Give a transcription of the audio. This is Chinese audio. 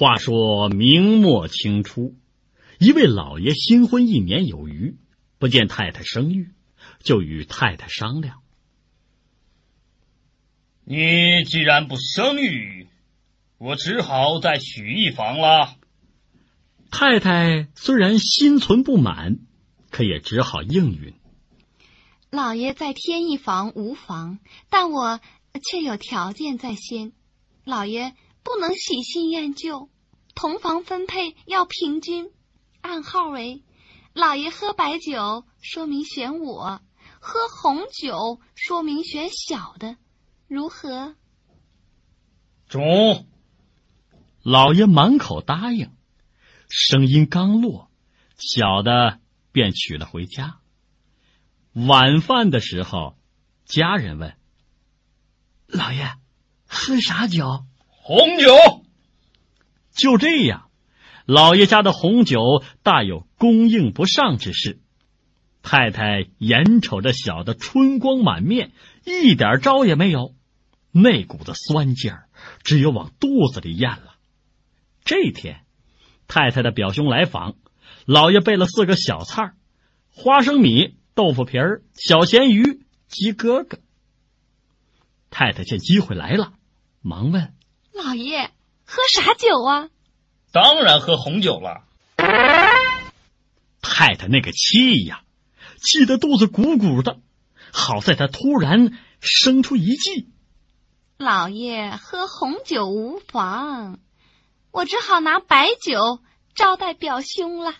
话说明末清初，一位老爷新婚一年有余，不见太太生育，就与太太商量：“你既然不生育，我只好再娶一房了。”太太虽然心存不满，可也只好应允。老爷再添一房无妨，但我却有条件在先。老爷不能喜新厌旧，同房分配要平均，暗号为：老爷喝白酒，说明选我；喝红酒，说明选小的，如何？中。老爷满口答应。声音刚落，小的便娶了回家。晚饭的时候，家人问：“老爷，喝啥酒？”“红酒。”就这样，老爷家的红酒大有供应不上之势。太太眼瞅着小的春光满面，一点招也没有，那股子酸劲儿，只有往肚子里咽了。这天。太太的表兄来访，老爷备了四个小菜花生米、豆腐皮儿、小咸鱼、鸡哥哥。太太见机会来了，忙问：“老爷喝啥酒啊？”“当然喝红酒了。”太太那个气呀，气得肚子鼓鼓的。好在她突然生出一计：“老爷喝红酒无妨。”我只好拿白酒招待表兄了。